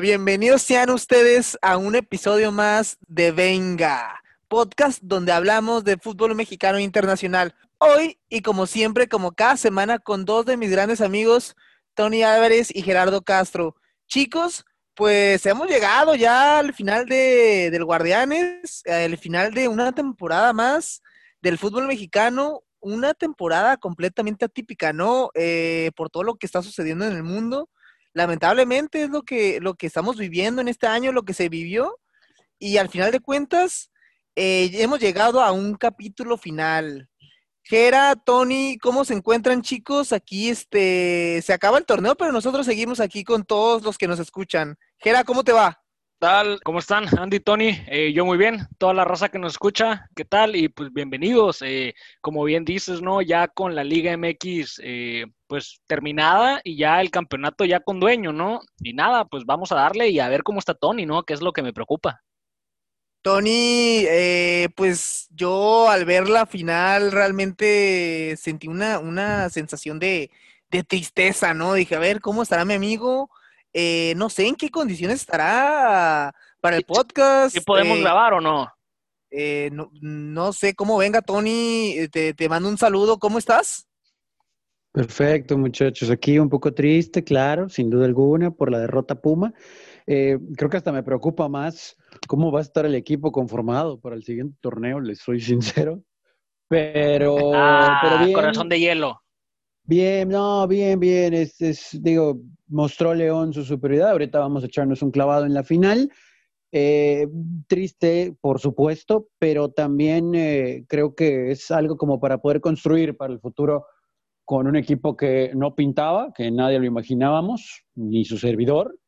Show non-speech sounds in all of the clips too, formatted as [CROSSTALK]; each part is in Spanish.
Bienvenidos sean ustedes a un episodio más de Venga, podcast donde hablamos de fútbol mexicano internacional. Hoy y como siempre, como cada semana, con dos de mis grandes amigos, Tony Álvarez y Gerardo Castro. Chicos, pues hemos llegado ya al final de, del Guardianes, al final de una temporada más del fútbol mexicano, una temporada completamente atípica, ¿no? Eh, por todo lo que está sucediendo en el mundo lamentablemente es lo que, lo que estamos viviendo en este año, lo que se vivió. Y al final de cuentas, eh, hemos llegado a un capítulo final. Gera, Tony, ¿cómo se encuentran chicos? Aquí este, se acaba el torneo, pero nosotros seguimos aquí con todos los que nos escuchan. Gera, ¿cómo te va? Tal? ¿Cómo están? Andy, Tony, eh, yo muy bien, toda la raza que nos escucha, ¿qué tal? Y pues bienvenidos, eh, como bien dices, ¿no? Ya con la Liga MX eh, pues terminada y ya el campeonato ya con dueño, ¿no? Y nada, pues vamos a darle y a ver cómo está Tony, ¿no? Que es lo que me preocupa. Tony, pues yo al ver la final realmente sentí una, una sensación de, de tristeza, ¿no? Dije, a ver, ¿cómo estará mi amigo? Eh, no sé en qué condiciones estará para el podcast. ¿Si podemos eh, grabar o no? Eh, no? no? sé cómo venga, Tony. Te, te mando un saludo. ¿Cómo estás? Perfecto, muchachos. Aquí un poco triste, claro, sin duda alguna, por la derrota Puma. creo que hasta me preocupa más cómo va a estar el equipo conformado para el siguiente torneo, les soy sincero. Pero, [LAUGHS] ah, pero bien, corazón de hielo. Bien, no, bien, bien. Es, es, digo, mostró León su superioridad. Ahorita vamos a echarnos un clavado en la final. Eh, triste, por supuesto, pero también eh, creo que es algo como para poder construir para el futuro con un equipo que no pintaba, que nadie lo imaginábamos, ni su servidor.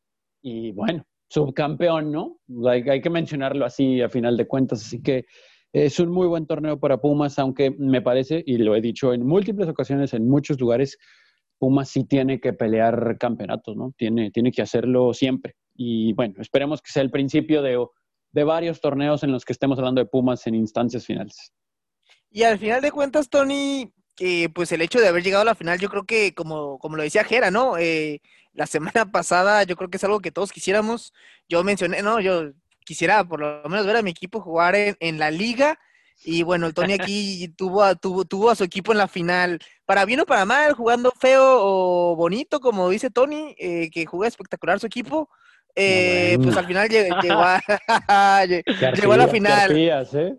Y bueno, subcampeón, ¿no? Hay, hay que mencionarlo así a final de cuentas. Así que es un muy buen torneo para Pumas, aunque me parece, y lo he dicho en múltiples ocasiones, en muchos lugares, Pumas sí tiene que pelear campeonatos, ¿no? Tiene, tiene que hacerlo siempre. Y bueno, esperemos que sea el principio de, de varios torneos en los que estemos hablando de Pumas en instancias finales. Y al final de cuentas, Tony, que pues el hecho de haber llegado a la final, yo creo que como, como lo decía Jera, ¿no? Eh, la semana [LAUGHS] pasada yo creo que es algo que todos quisiéramos. Yo mencioné, no, yo quisiera por lo menos ver a mi equipo jugar en, la liga. Y bueno, el Tony [LAUGHS] aquí tuvo a, tuvo, tuvo a su equipo en la final, para bien o para mal, jugando feo o bonito, como dice Tony, eh, que juega espectacular su equipo. Eh, pues al final [LAUGHS] llegó, a, [LAUGHS] llegó a la final. ¿eh?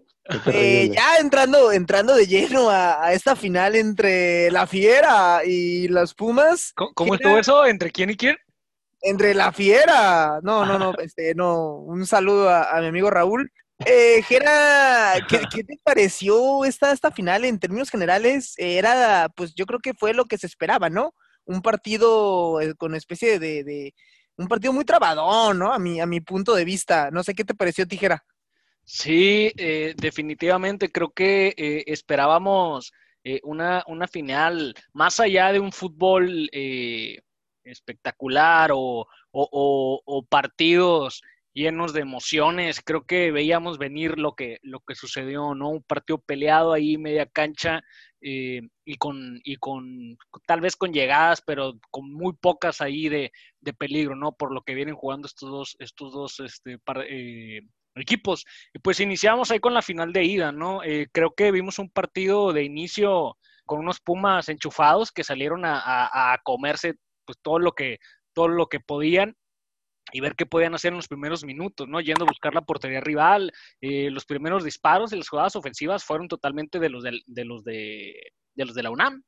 Eh, ya entrando, entrando de lleno a, esta final entre la Fiera y las Pumas. ¿Cómo, estuvo eso? ¿Entre quién y quién? Entre la fiera. No, no, no, [LAUGHS] este, no. Un saludo a, mi amigo Raúl. Eh, Gera, [LAUGHS] ¿qué, te pareció esta, esta final en términos generales? Era, pues yo creo que fue lo que se esperaba, ¿no? Un partido eh, con especie de, un partido muy trabadón, ¿no? A mi, a mi punto de vista. No sé qué te pareció, Tijera. Sí, eh, definitivamente creo que eh, esperábamos una, una final más allá de un fútbol espectacular o, partidos llenos de emociones. Creo que veíamos venir lo que, lo que sucedió, ¿no? Un partido peleado ahí, media cancha, eh, y, con, y con, tal vez con llegadas, pero con muy pocas ahí de, peligro, ¿no? Por lo que vienen jugando estos dos, estos dos este, eh, equipos. Y pues iniciamos ahí con la final de ida, ¿no? Eh, creo que vimos un partido de inicio con unos Pumas enchufados que salieron a, a comerse pues todo lo que, todo lo que podían y ver qué podían hacer en los primeros minutos, ¿no? Yendo a buscar la portería rival, eh, los primeros disparos y las jugadas ofensivas fueron totalmente de los de, los de, los de la UNAM.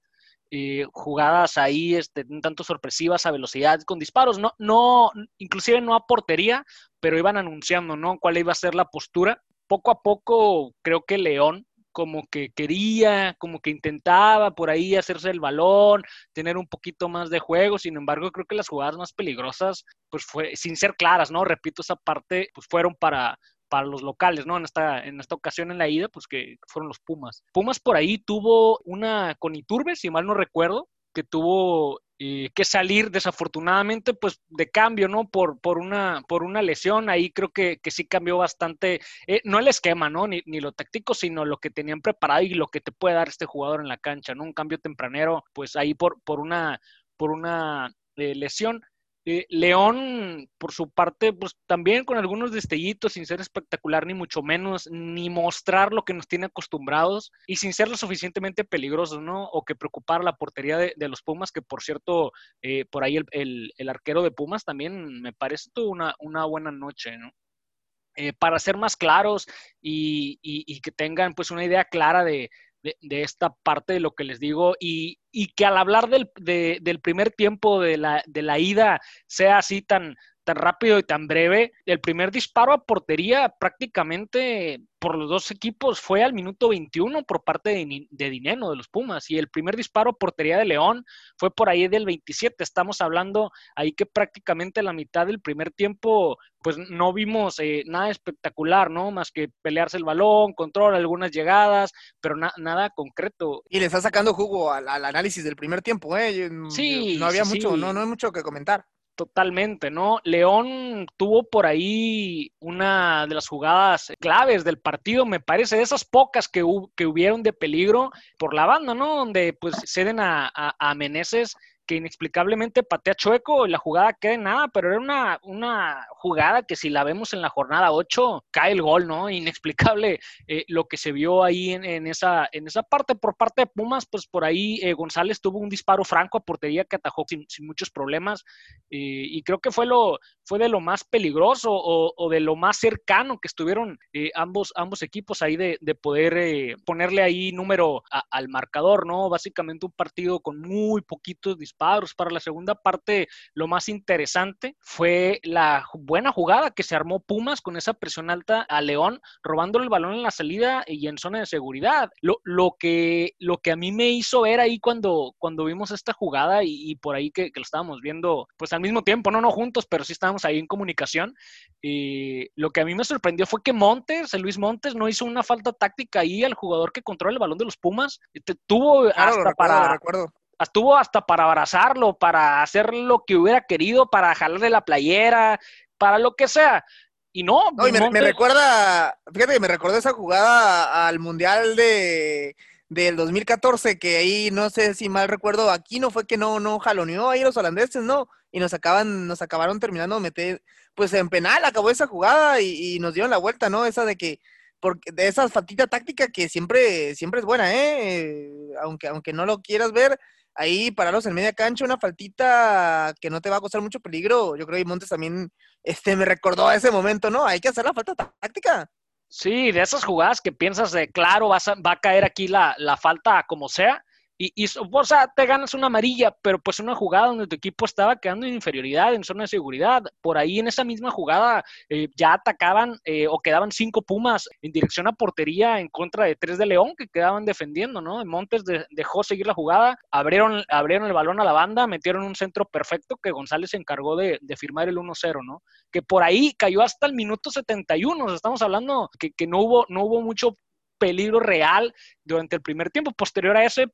Eh, jugadas ahí este, tanto sorpresivas a velocidad con disparos, no, no, inclusive no a portería, pero iban anunciando, ¿no? Cuál iba a ser la postura. Poco a poco creo que León como que quería, como que intentaba por ahí hacerse el balón, tener un poquito más de juego, sin embargo creo que las jugadas más peligrosas, pues fue, sin ser claras, ¿no? Repito, esa parte, pues fueron para, para los locales, ¿no? En esta, en esta ocasión en la ida, pues que fueron los Pumas. Pumas por ahí tuvo una con Iturbe, si mal no recuerdo, que tuvo eh, que salir desafortunadamente pues de cambio, ¿no? Por, por, una, por una lesión, ahí creo que, que sí cambió bastante, eh, no el esquema, ¿no? Ni, ni, lo táctico, sino lo que tenían preparado y lo que te puede dar este jugador en la cancha, ¿no? Un cambio tempranero, pues ahí por, por una, por una eh, lesión. Eh, León, por su parte, pues también con algunos destellitos, sin ser espectacular ni mucho menos, ni mostrar lo que nos tiene acostumbrados y sin ser lo suficientemente peligrosos, ¿no? O que preocupar la portería de, los Pumas, que por cierto, eh, por ahí el, arquero de Pumas también me parece una buena noche, ¿no? Eh, para ser más claros y, y, que tengan pues una idea clara de, de, esta parte de lo que les digo y, que al hablar del, del primer tiempo de la, de la, ida sea así tan, tan rápido y tan breve. El primer disparo a portería prácticamente por los dos equipos fue al minuto 21 por parte de, de Dineno, de los Pumas, y el primer disparo a portería de León fue por ahí del 27. Estamos hablando ahí que prácticamente la mitad del primer tiempo pues no vimos eh, nada espectacular, ¿no? Más que pelearse el balón, control, algunas llegadas, pero nada concreto. Y le está sacando jugo al, análisis del primer tiempo, ¿eh? Sí. No había mucho, No, no hay mucho que comentar. Totalmente, ¿no? León tuvo por ahí una de las jugadas claves del partido, me parece, de esas pocas que, que hubieron de peligro por la banda, ¿no? Donde pues ceden a, a, a Meneses que inexplicablemente patea chueco y la jugada queda en nada, pero era una, una jugada que si la vemos en la jornada 8, cae el gol, ¿no? Inexplicable eh, lo que se vio ahí en, esa, en esa parte. Por parte de Pumas, pues por ahí eh, González tuvo un disparo franco a portería que atajó sin, muchos problemas eh, y creo que fue, lo, fue de lo más peligroso o, de lo más cercano que estuvieron ambos, ambos equipos ahí de, poder ponerle ahí número al marcador, ¿no? Básicamente un partido con muy poquitos disparos para la segunda parte, lo más interesante fue la buena jugada que se armó Pumas con esa presión alta a León, robándole el balón en la salida y en zona de seguridad. Lo, lo, que, lo que a mí me hizo ver ahí cuando, cuando vimos esta jugada y, por ahí que, lo estábamos viendo, pues al mismo tiempo, no, no juntos, pero sí estábamos ahí en comunicación. Y lo que a mí me sorprendió fue que Montes, Luis Montes, no hizo una falta táctica ahí al jugador que controla el balón de los Pumas. Tuvo hasta para, estuvo hasta para abrazarlo, para hacer lo que hubiera querido, para jalarle la playera, para lo que sea. Y no, no me, recuerda, fíjate que me recordó esa jugada al Mundial de del 2014, que ahí no sé si mal recuerdo, aquí no fue que no, no jaloneó ahí los holandeses, no, y nos acaban, nos acabaron terminando de meter, pues en penal acabó esa jugada y, nos dieron la vuelta, ¿no? Esa de que, porque de esa fatita táctica que siempre, siempre es buena, ¿eh? Aunque, aunque no lo quieras ver, ahí pararos en media cancha, una faltita que no te va a costar mucho peligro. Yo creo que Montes también este, me recordó a ese momento, ¿no? Hay que hacer la falta táctica. Sí, de esas jugadas que piensas de, claro, va a caer aquí la, la falta como sea, y, y, o sea, te ganas una amarilla, pero pues una jugada donde tu equipo estaba quedando en inferioridad, en zona de seguridad. Por ahí en esa misma jugada eh, ya atacaban eh, o quedaban cinco Pumas en dirección a portería en contra de tres de León que quedaban defendiendo, ¿no? Montes dejó seguir la jugada, abrieron, abrieron el balón a la banda, metieron un centro perfecto que González se encargó de, firmar el 1-0, ¿no? Que por ahí cayó hasta el minuto 71, o estamos hablando que, que no, hubo, no hubo mucho peligro real durante el primer tiempo. Posterior a ese,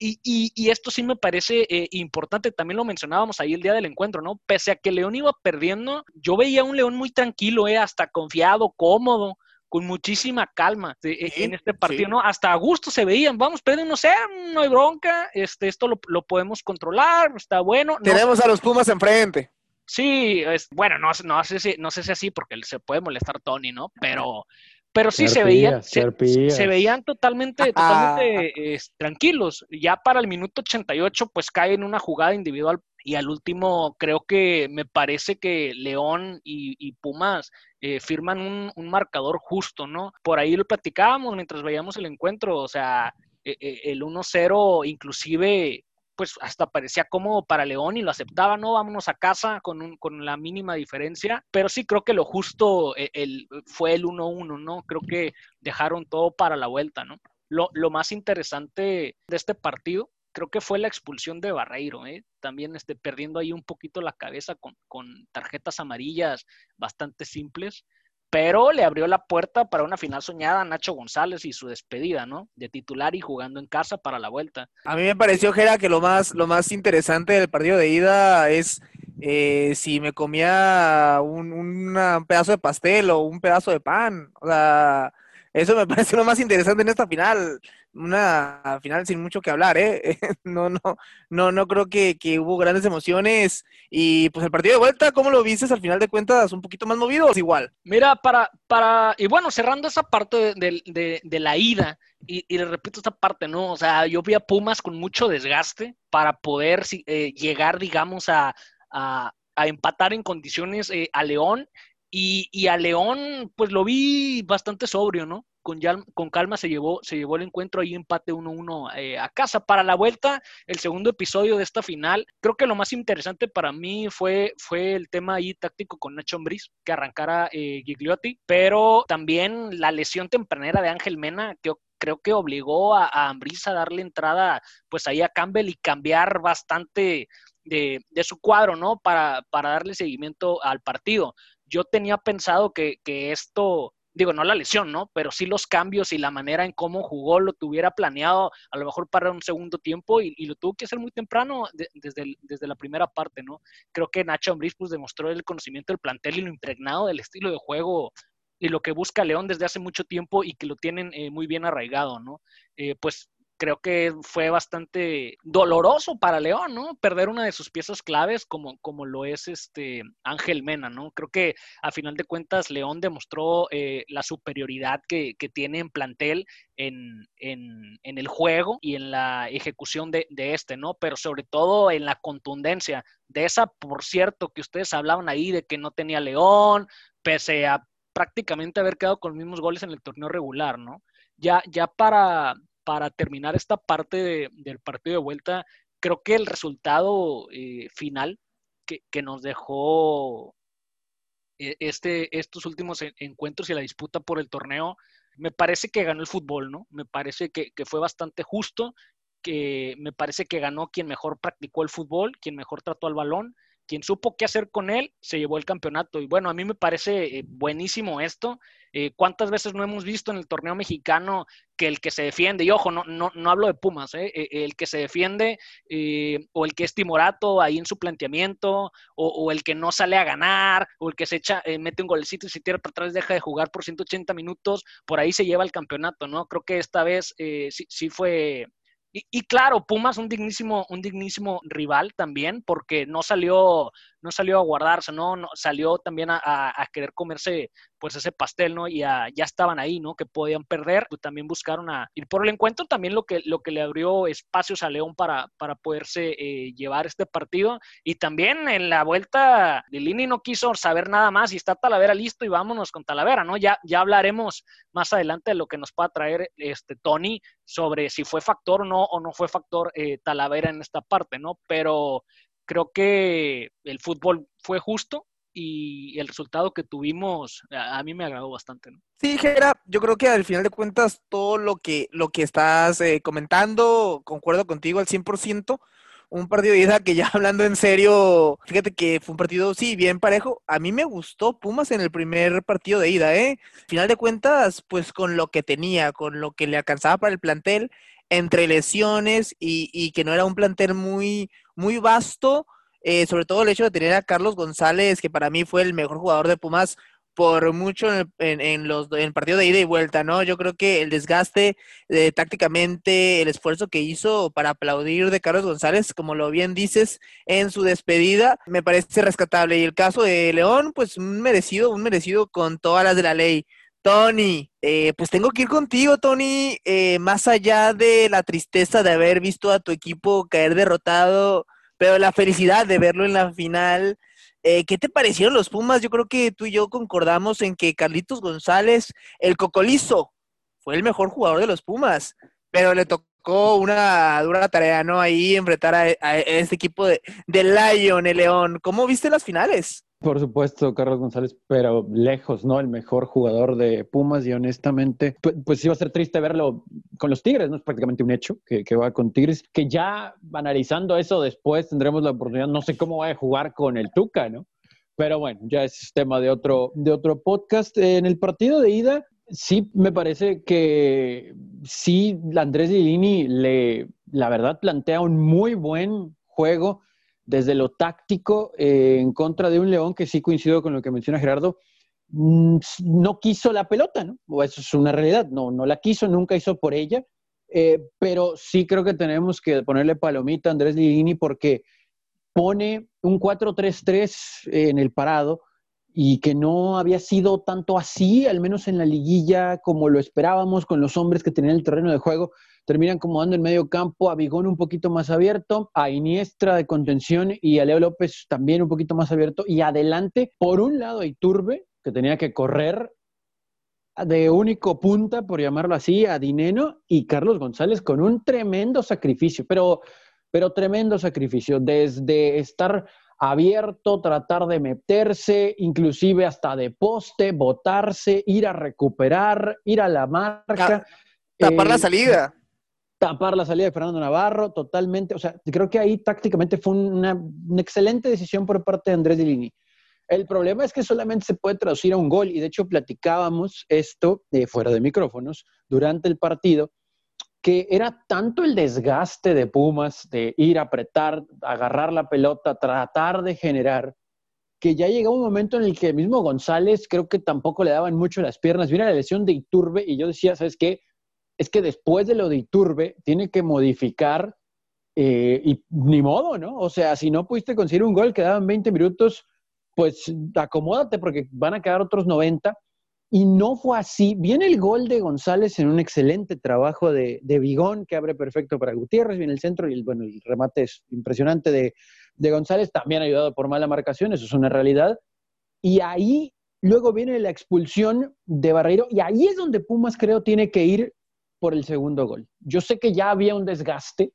y, esto sí me parece eh, importante, también lo mencionábamos ahí el día del encuentro, ¿no? Pese a que León iba perdiendo, yo veía a un León muy tranquilo, eh, hasta confiado, cómodo, con muchísima calma eh, en este partido, ¿no? Hasta a gusto se veían, vamos, pero no sé, no hay bronca, este, esto lo, podemos controlar, está bueno. Tenemos a los Pumas enfrente. Sí, es, bueno, no, no, sé si, no sé si así, porque se puede molestar Tony, ¿no? Pero, pero sí se veían, se, veían totalmente, totalmente tranquilos. Ya para el minuto 88, pues cae en una jugada individual y al último creo que me parece que León y, Pumas eh, firman un, marcador justo, ¿no? Por ahí lo platicábamos mientras veíamos el encuentro, o sea, e, e, el 1-0 inclusive pues hasta parecía cómodo para León y lo aceptaba, ¿no? Vámonos a casa con, con la mínima diferencia, pero sí creo que lo justo eh, el, fue el 1-1, ¿no? Creo que dejaron todo para la vuelta, ¿no? Lo, lo, más interesante de este partido creo que fue la expulsión de Barreiro, ¿eh? también este, perdiendo ahí un poquito la cabeza con, con tarjetas amarillas bastante simples pero le abrió la puerta para una final soñada a Nacho González y su despedida, ¿no? De titular y jugando en casa para la vuelta. A mí me pareció, Gera, que lo más, lo más interesante del partido de ida es eh, si me comía un, pedazo de pastel o un pedazo de pan. O sea, Eso me [LAUGHS] parece lo más interesante en esta final. Una final sin mucho que hablar, ¿eh? [LAUGHS] No, no, no, no creo que, hubo grandes emociones. Y pues el partido de vuelta, ¿cómo lo viste al final de cuentas? ¿Un poquito más movido o igual? Mira, para, para, y bueno, cerrando esa parte de, la ida, y, le repito esta parte, ¿no? O sea, yo vi a Pumas con mucho desgaste para poder eh, llegar, digamos, a, a, empatar en condiciones eh, a León y, a León, pues lo vi bastante sobrio, ¿no? Con, calma se llevó, se llevó el encuentro ahí empate 1-1 eh, a casa. Para la vuelta, el segundo episodio de esta final, creo que lo más interesante para mí fue, fue el tema ahí táctico con Nacho Ambriz, que arrancara eh, Gigliotti, pero también la lesión tempranera de Ángel Mena, que creo que obligó a, a Ambriz a darle entrada pues ahí a Campbell y cambiar bastante de, de, su cuadro, ¿no? Para, para darle seguimiento al partido yo tenía pensado que, esto, digo, no la lesión, ¿no? Pero sí los cambios y la manera en cómo jugó lo tuviera planeado a lo mejor para un segundo tiempo y, lo tuvo que hacer muy temprano desde, desde la primera parte, ¿no? Creo que Nacho Ambriz pues demostró el conocimiento del plantel y lo impregnado del estilo de juego y lo que busca León desde hace mucho tiempo y que lo tienen eh, muy bien arraigado, ¿no? Eh, pues creo que fue bastante doloroso para León, ¿no? Perder una de sus piezas claves como, como lo es este Ángel Mena, ¿no? Creo que a final de cuentas León demostró eh, la superioridad que, tiene en plantel en, el juego y en la ejecución de, de, este, ¿no? Pero sobre todo en la contundencia de esa, por cierto, que ustedes hablaban ahí de que no tenía León, pese a prácticamente haber quedado con los mismos goles en el torneo regular, ¿no? Ya, ya para, para terminar esta parte del partido de vuelta, creo que el resultado eh, final que, nos dejó eh, este, estos últimos encuentros y la disputa por el torneo, me parece que ganó el fútbol, ¿no? Me parece que, que fue bastante justo, que me parece que ganó quien mejor practicó el fútbol, quien mejor trató al balón quien supo qué hacer con él, se llevó el campeonato. Y bueno, a mí me parece eh, buenísimo esto. Eh, ¿Cuántas veces no hemos visto en el torneo mexicano que el que se defiende, y ojo, no, no, no hablo de Pumas, eh, el que se defiende o el que es timorato ahí en su planteamiento, o, el que no sale a ganar, o el que se echa, mete un golecito y se tira para atrás, deja de jugar por 180 minutos, por ahí se lleva el campeonato, ¿no? Creo que esta vez sí, sí fue y, claro, Pumas un dignísimo, un dignísimo rival también, porque no salió, no salió a guardarse, ¿no? salió también a, a, querer comerse pues ese pastel, ¿no? Y ya estaban ahí, ¿no? Que podían perder, pues también buscaron a ir por el encuentro, también lo que, lo que le abrió espacios a León para, para poderse eh, llevar este partido. Y también en la vuelta, Lilini no quiso saber nada más y está Talavera listo y vámonos con Talavera, ¿no? Ya, ya hablaremos más adelante de lo que nos pueda traer este Tony sobre si fue factor o no, o no fue factor eh, Talavera en esta parte, ¿no? Pero creo que el fútbol fue justo, y el resultado que tuvimos a, mí me agradó bastante. ¿no? Sí, Gera, yo creo que al final de cuentas todo lo que, lo que estás eh, comentando, concuerdo contigo al 100%. Un partido de ida que ya [LAUGHS] hablando en serio, fíjate que fue un partido, sí, bien parejo. A mí me gustó Pumas en el primer partido de ida, ¿eh? Al final de cuentas, pues con lo que tenía, con lo que le alcanzaba para el plantel, entre lesiones y, y que no era un plantel muy, muy vasto, eh, sobre todo el hecho de tener a Carlos González, que para mí fue el mejor jugador de Pumas por mucho en, los en partido de ida y vuelta, ¿no? Yo creo que el desgaste eh, tácticamente, el esfuerzo que hizo para aplaudir de Carlos González, como lo bien dices, en su despedida, me parece rescatable. Y el caso de León, pues un merecido, un merecido con todas las de la ley. Tony, eh, pues tengo que ir contigo, Tony, más allá de la tristeza de haber visto a tu equipo caer derrotado pero la felicidad de verlo en la final. Eh, ¿Qué te parecieron los Pumas? Yo creo que tú y yo concordamos en que Carlitos González, el cocolizo, fue el mejor jugador de los Pumas, pero le tocó una dura tarea, ¿no? Ahí enfrentar a, este equipo de, de Lion, el León. ¿Cómo viste las finales? Por supuesto, Carlos González, pero lejos, ¿no? El mejor jugador de Pumas y honestamente, pues, pues iba a ser triste verlo con los Tigres, ¿no? Es prácticamente un hecho que, va con Tigres, que ya analizando eso después tendremos la oportunidad, no sé cómo va a jugar con el Tuca, ¿no? Pero bueno, ya es tema de otro, de otro podcast. En el partido de ida, sí me parece que sí, Andrés Lilini le, la verdad, plantea un muy buen juego desde lo táctico eh, en contra de un León que sí coincido con lo que menciona Gerardo, mm, no quiso la pelota. O eso es una realidad, no, no la quiso, nunca hizo por ella, eh, pero sí creo que tenemos que ponerle palomita a Andrés Ligini porque pone un 4-3-3 en el parado y que no había sido tanto así, al menos en la liguilla, como lo esperábamos con los hombres que tenían el terreno de juego. Terminan acomodando en medio campo a Bigón un poquito más abierto, a Iniestra de contención y a Leo López también un poquito más abierto. Y adelante, por un lado, a Iturbe, que tenía que correr de único punta, por llamarlo así, a Dineno y Carlos González con un tremendo sacrificio, pero, pero tremendo sacrificio, desde estar abierto, tratar de meterse, inclusive hasta de poste, botarse, ir a recuperar, ir a la marca. Tapar la eh, salida. Tapar la salida de Fernando Navarro, totalmente. O sea, creo que ahí tácticamente fue una, excelente decisión por parte de Andrés Dilini. El problema es que solamente se puede traducir a un gol, y de hecho platicábamos esto de fuera de micrófonos durante el partido, que era tanto el desgaste de Pumas de ir a apretar, agarrar la pelota, tratar de generar, que ya llegó un momento en el que mismo González creo que tampoco le daban mucho las piernas. Viene la lesión de Iturbe y yo decía, ¿sabes qué? Es que después de lo de Iturbe tiene que modificar eh, y ni modo, ¿no? O sea, si no pudiste conseguir un gol, quedaban 20 minutos, pues acomódate porque van a quedar otros 90 y no fue así. Viene el gol de González en un excelente trabajo de, de Vigón, que abre perfecto para Gutiérrez, viene el centro y el, bueno, el remate es impresionante de, González, también ayudado por mala marcación, eso es una realidad. Y ahí luego viene la expulsión de Barreiro, y ahí es donde Pumas creo tiene que ir por el segundo gol. Yo sé que ya había un desgaste,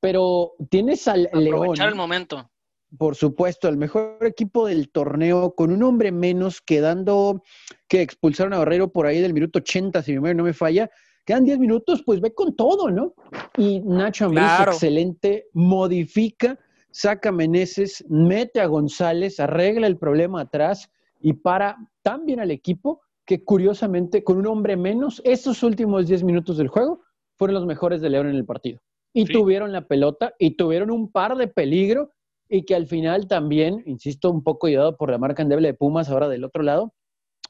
pero tienes al Aprovechar el momento por supuesto, el mejor equipo del torneo, con un hombre menos, quedando que expulsaron a Barrero por ahí del minuto 80, si mi memoria no me falla. Quedan 10 minutos, pues ve con todo, ¿no? Y Nacho Ambriz, excelente, modifica, saca a Meneses, mete a González, arregla el problema atrás y para tan bien al equipo que curiosamente, con un hombre menos, esos últimos 10 minutos del juego fueron los mejores de León en el partido. Y tuvieron la pelota y tuvieron un par de peligro y que al final también, insisto, un poco ayudado por la marca endeble de Pumas, ahora del otro lado,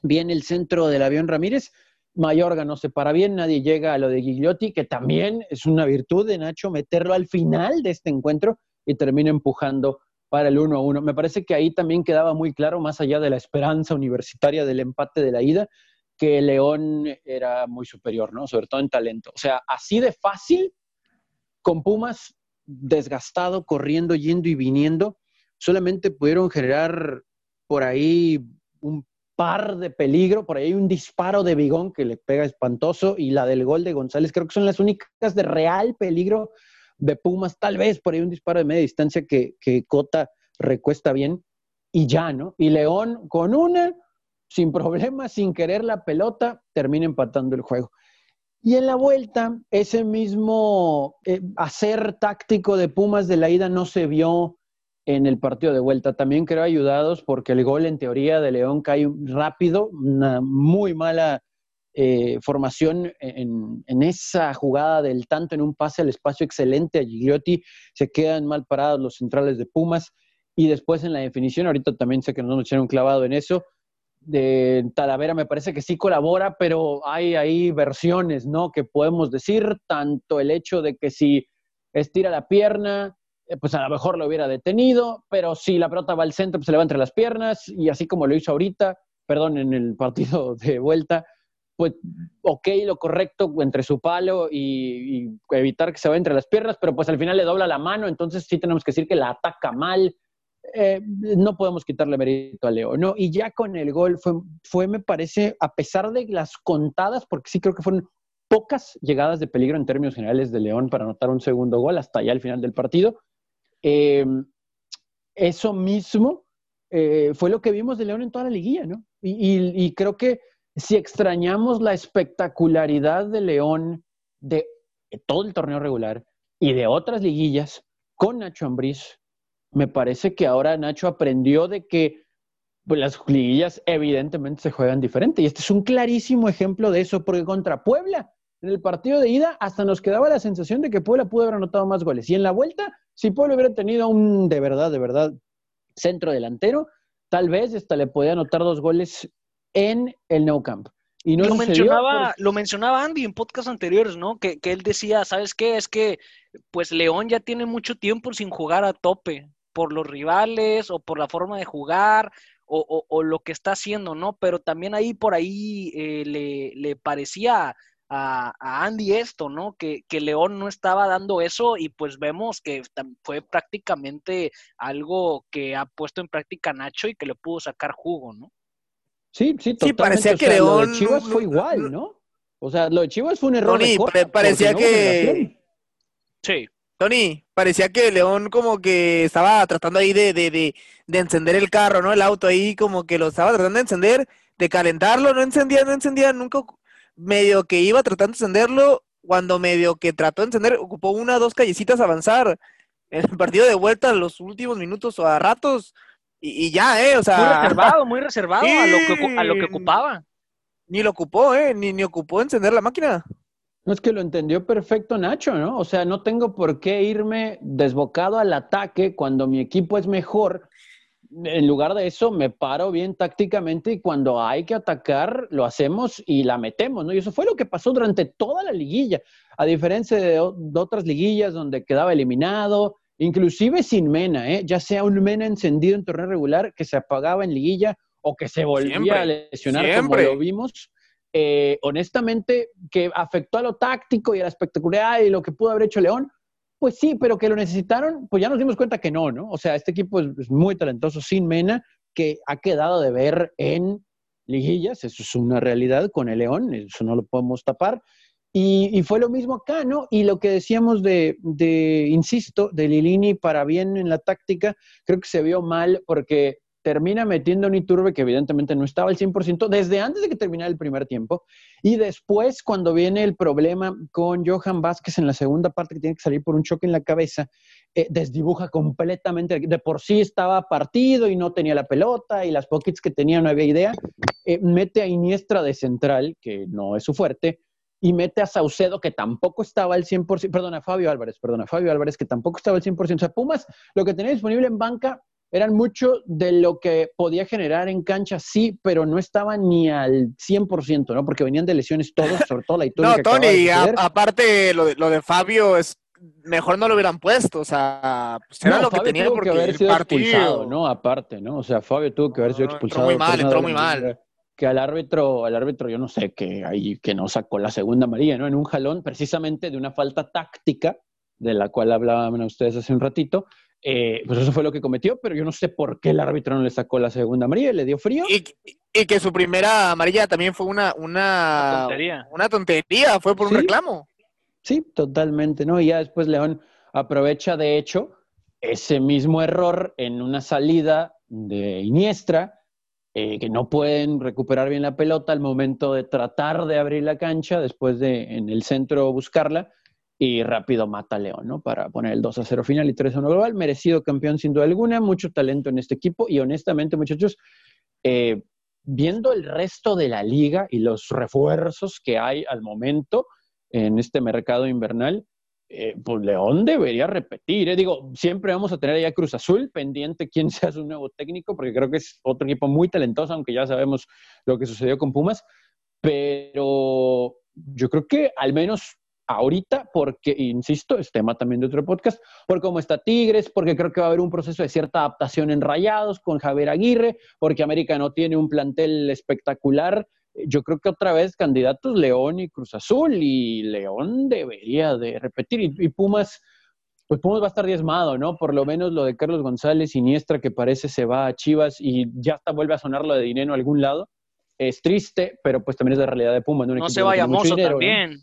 viene el centro del avión Ramírez, Mayorga no se para bien, nadie llega a lo de Gigliotti, que también es una virtud de Nacho meterlo al final de este encuentro y termina empujando para el 1 a 1. Me parece que ahí también quedaba muy claro, más allá de la esperanza universitaria del empate de la ida, que León era muy superior, ¿no? Sobre todo en talento. O sea, así de fácil, con Pumas desgastado, corriendo, yendo y viniendo, solamente pudieron generar por ahí un par de peligro, por ahí un disparo de Bigón que le pega espantoso y la del gol de González, creo que son las únicas de real peligro de Pumas, tal vez por ahí un disparo de media distancia que, que Cota recuesta bien y ya, ¿no? Y León con una, sin problema, sin querer la pelota, termina empatando el juego. Y en la vuelta, ese mismo eh, hacer táctico de Pumas de la ida no se vio en el partido de vuelta. También creo ayudados porque el gol en teoría de León cae rápido, una muy mala eh, formación en, esa jugada del tanto en un pase al espacio excelente a Gigliotti, se quedan mal parados los centrales de Pumas y después en la definición, ahorita también sé que nos echaron un clavado en eso, de Talavera me parece que sí colabora, pero hay ahí versiones, ¿no? Que podemos decir, tanto el hecho de que si estira la pierna, eh, pues a lo mejor lo hubiera detenido, pero si la pelota va al centro, pues se le va entre las piernas, y así como lo hizo ahorita, perdón, en el partido [LAUGHS] de vuelta, pues ok, lo correcto entre su palo y, y evitar que se vaya entre las piernas, pero pues al final le dobla la mano, entonces sí tenemos que decir que la ataca mal, eh, no podemos quitarle mérito a Leo, ¿no? Y ya con el gol fue, fue, me parece, a pesar de las contadas, porque sí creo que fueron pocas llegadas de peligro en términos generales de León para anotar un segundo gol hasta ya el final del partido. Eh, eso mismo eh, fue lo que vimos de León en toda la liguilla, ¿no? Y, y, creo que si extrañamos la espectacularidad de León de todo el torneo regular y de otras liguillas con Nacho Ambriz, me parece que ahora Nacho aprendió de que pues, las liguillas evidentemente se juegan diferente. Y este es un clarísimo ejemplo de eso, porque contra Puebla, en el partido de ida, hasta nos quedaba la sensación de que Puebla pudo haber anotado más goles. Y en la vuelta, si Puebla hubiera tenido un de verdad, de verdad, centro delantero, tal vez hasta le podía anotar dos goles en el No Camp. Y no lo, mencionaba, por- lo mencionaba Andy en podcast anteriores, ¿no? Que, que él decía, ¿sabes qué? Es que pues León ya tiene mucho tiempo sin jugar a tope por los rivales o por la forma de jugar o, o- o lo que está haciendo, ¿no? Pero también ahí por ahí eh, le, le parecía a, a Andy esto, ¿no? Que, que León no estaba dando eso y pues vemos que fue prácticamente algo que ha puesto en práctica Nacho y que le pudo sacar jugo, ¿no? Sí, sí, totalmente. parecía o que sea, Lo León de Chivas no- fue igual, ¿no? O sea, lo de Chivas fue un error Tony, de pare- parecía no que-. Sí. Tony, parecía que León como que estaba tratando ahí de, de, de, de encender el carro, ¿no? El auto ahí como que lo estaba tratando de encender, de calentarlo, no encendía, no encendía, nunca medio que iba tratando de encenderlo, cuando medio que trató de encender, ocupó una o dos callecitas a avanzar en el [LAUGHS] partido de vuelta los últimos minutos o a ratos, y, y ya, ¿eh? O Muy sea, reservado, muy reservado a lo que, a lo que [LAUGHS] ocupaba. ni lo ocupó, ¿eh? Ni, ni ocupó encender la máquina. No es que lo entendió perfecto Nacho, ¿no? O sea, no tengo por qué irme desbocado al ataque cuando mi equipo es mejor. En lugar de eso, me paro bien tácticamente y cuando hay que atacar, lo hacemos y la metemos, ¿no? Y eso fue lo que pasó durante toda la liguilla, a diferencia de, otras liguillas donde quedaba eliminado, inclusive sin Mena, ¿eh? Ya sea un Mena encendido en torneo regular que se apagaba en liguilla o que se volvía Siempre, a lesionar siempre. como lo vimos. Eh, honestamente, que afectó a lo táctico y a la espectacularidad y lo que pudo haber hecho León, pues sí, pero que lo necesitaron, pues ya nos dimos cuenta que no, ¿no? O sea, este equipo es, muy talentoso sin Mena, que ha quedado de ver en liguillas, eso es una realidad con el León, eso no lo podemos tapar. Y, y fue lo mismo acá, ¿no? Y lo que decíamos de, de, insisto, de Lilini para bien en la táctica, creo que se vio mal porque termina metiendo un Iturbe que evidentemente no estaba al 100% desde antes de que terminara el primer tiempo. Y después, cuando viene el problema con Johan Vázquez en la segunda parte, que tiene que salir por un choque en la cabeza, eh, desdibuja completamente. De por sí estaba partido y no tenía la pelota y las pockets que tenía no había idea. Eh, mete a Iniestra de central, que no es su fuerte, y mete a Saucedo, que tampoco estaba al 100%, perdón, a Fabio Álvarez, perdón, a Fabio Álvarez, que tampoco estaba al 100%. O sea, Pumas, lo que tenía disponible en banca eran mucho de lo que podía generar en cancha, sí, pero no estaba ni al 100%, ¿no? Porque venían de lesiones todos, [LAUGHS] sobre todo la Iturbe No, Tony, a- aparte lo de, lo de Fabio es mejor no lo hubieran puesto, o sea, pues era No, lo que tenía tuvo porque que haber sido partido. expulsado, ¿no? Aparte, ¿no? O sea, Fabio tuvo que haber sido No, entró expulsado. muy mal, entró muy mal. Que al árbitro, al árbitro, yo no sé, que ahí que no sacó la segunda amarilla, ¿no? En un jalón, precisamente de una falta táctica, de la cual hablaban ustedes hace un ratito. Eh, pues eso fue lo que cometió, pero yo no sé por qué el árbitro no le sacó la segunda amarilla, le dio frío. Y, y que su primera amarilla también fue una, una, tontería. una tontería, fue por Sí. un reclamo. Sí, totalmente, ¿no? Y ya después León aprovecha, de hecho, ese mismo error en una salida de Iniestra, eh, que no pueden recuperar bien la pelota al momento de tratar de abrir la cancha, después de en el centro buscarla, y rápido mata a León, ¿no? Para poner el 2 a 0 final y 3 a 1 global. Merecido campeón sin duda alguna, mucho talento en este equipo, y honestamente, muchachos, eh, viendo el resto de la liga y los refuerzos que hay al momento en este mercado invernal, eh, pues León debería repetir. ¿eh? Digo, siempre vamos a tener allá Cruz Azul pendiente quién [LAUGHS] sea su nuevo técnico, porque creo que es otro equipo muy talentoso, aunque ya sabemos lo que sucedió con Pumas. Pero yo creo que al menos ahorita, porque, insisto, es tema también de otro podcast, por cómo está Tigres, porque creo que va a haber un proceso de cierta adaptación en Rayados con Javier Aguirre, porque América no tiene un plantel espectacular. Yo creo que otra vez candidatos León y Cruz Azul, y León debería de repetir, y, y Pumas, pues Pumas va a estar diezmado, ¿no? Por lo menos lo de Carlos González, Iniestra, que parece se va a Chivas y ya hasta vuelve a sonar lo de dinero a algún lado. Es triste, pero pues también es la realidad de Pumas. ¿no? No se vaya Mozo dinero, ¿no?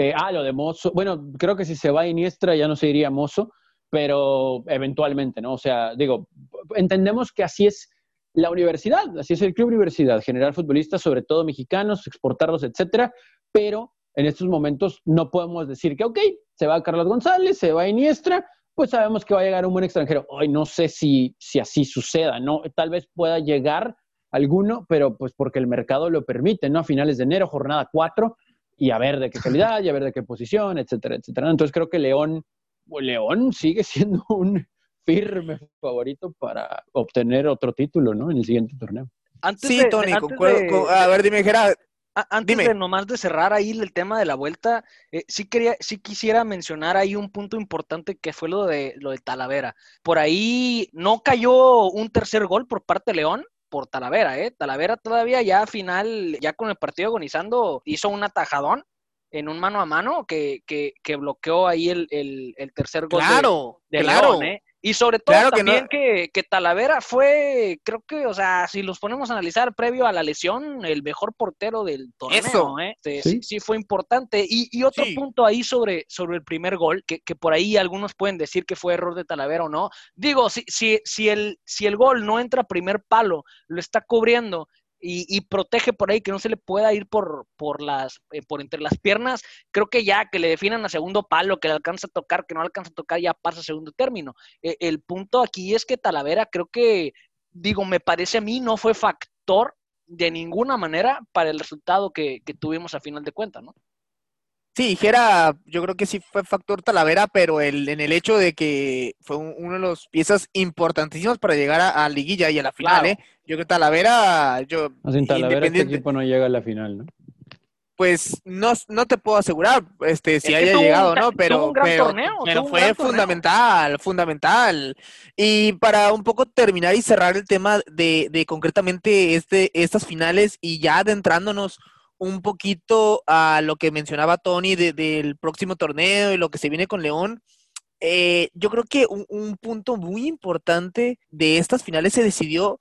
Eh, ah, lo de Mozo. Bueno, creo que si se va Iniestra ya no se iría Mozo, pero eventualmente, ¿no? O sea, digo, entendemos que así es la universidad, así es el club universidad, generar futbolistas, sobre todo mexicanos, exportarlos, etcétera, pero en estos momentos no podemos decir que, ok, se va Carlos González, se va Iniestra, pues sabemos que va a llegar un buen extranjero. Hoy no sé si, si así suceda, ¿no? Tal vez pueda llegar alguno, pero pues porque el mercado lo permite, ¿no? A finales de enero, jornada 4, y a ver de qué calidad, y a ver de qué posición, etcétera, etcétera. Entonces creo que León, León sigue siendo [LAUGHS] un firme favorito para obtener otro título, ¿no? En el siguiente torneo. Antes sí, Tony, a ver, dime, Gerard. Antes de nomás de cerrar ahí el tema de la vuelta, eh, sí quería, sí quisiera mencionar ahí un punto importante que fue lo de lo de Talavera. Por ahí no cayó un tercer gol por parte de León, por Talavera, ¿eh? Talavera todavía ya final, ya con el partido agonizando, hizo un atajadón en un mano a mano que, que, que bloqueó ahí el, el, el tercer gol claro, de, claro. León, ¿eh? Y sobre todo también que, que, Talavera fue, creo que, o sea, si los ponemos a analizar previo a la lesión, el mejor portero del torneo. ¿eh? Este, ¿Sí? fue importante. Y, y otro punto ahí sobre, sobre el primer gol, que, que, por ahí algunos pueden decir que fue error de Talavera o no. Digo, si, si, si, el, si el gol no entra a primer palo, lo está cubriendo y, protege por ahí que no se le pueda ir por, por, las, eh, por entre las piernas, creo que ya que le definan a segundo palo, que le alcanza a tocar, que no alcanza a tocar, ya pasa a segundo término. E, el punto aquí es que Talavera creo que, digo, me parece a mí, no fue factor de ninguna manera para el resultado que, que tuvimos a final de cuentas, ¿no? Sí, dijera, yo creo que sí fue factor Talavera, pero el, en el hecho de que fue uno de los piezas importantísimas para llegar a, liguilla y a la final, ¿eh? Yo creo que Talavera, yo... Sin Talavera este equipo no llega a la final, ¿no? Pues no, no te puedo asegurar este, si haya llegado, ¿no? Pero, pero, pero fue fundamental, fundamental. Y para un poco terminar y cerrar el tema de, de concretamente este, estas finales y ya adentrándonos un poquito a lo que mencionaba Tony del próximo torneo y lo que se viene con León. Eh, yo creo que un, punto muy importante de estas finales se decidió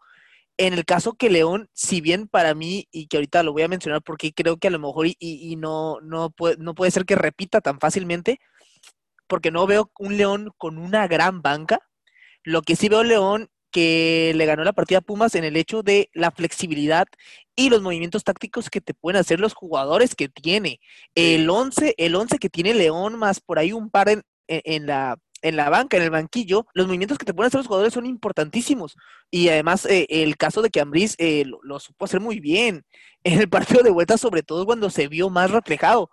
en el caso que León, si bien para mí, y que ahorita lo voy a mencionar porque creo que a lo mejor y, no, no, puede, no puede ser que repita tan fácilmente, porque no veo un León con una gran banca. Lo que sí veo León que le ganó la partida a Pumas en el hecho de la flexibilidad y los movimientos tácticos que te pueden hacer los jugadores que tiene. El 11, el 11 que tiene León, más por ahí un par en, en, la en la banca, en el banquillo, los movimientos que te pueden hacer los jugadores son importantísimos. Y además, eh, el caso de que Ambris eh, lo, lo, supo hacer muy bien. En el partido de vuelta, sobre todo cuando se vio más reflejado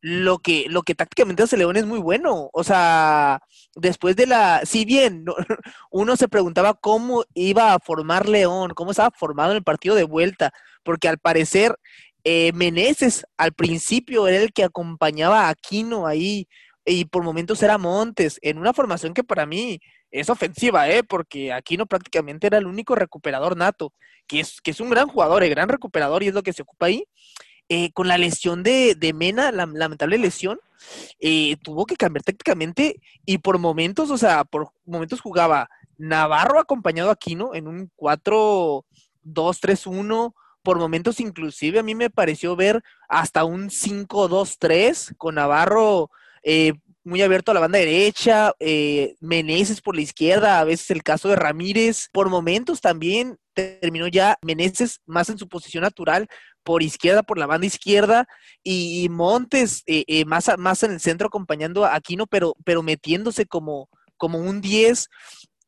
lo que, lo que tácticamente hace León es muy bueno. O sea, después de la, si bien [LAUGHS] uno se preguntaba cómo iba a formar León, cómo estaba formado en el partido de vuelta, porque al parecer eh, Meneses al principio era el que acompañaba a Aquino ahí y por momentos era Montes, en una formación que para mí es ofensiva, ¿eh? porque Aquino prácticamente era el único recuperador nato, que es, que es un gran jugador, el gran recuperador y es lo que se ocupa ahí. Eh, con la lesión de, Mena, la lamentable lesión, eh, tuvo que cambiar tácticamente y por momentos, o sea, por momentos jugaba Navarro acompañado a Aquino en un 4-2-3-1, por momentos inclusive a mí me pareció ver hasta un 5-2-3 con Navarro eh, muy abierto a la banda derecha, eh, Meneses por la izquierda, a veces el caso de Ramírez, por momentos también terminó ya Meneses más en su posición natural por izquierda, por la banda izquierda, y, Montes eh, eh, más, más en el centro acompañando a Aquino, pero, pero metiéndose como, como un 10.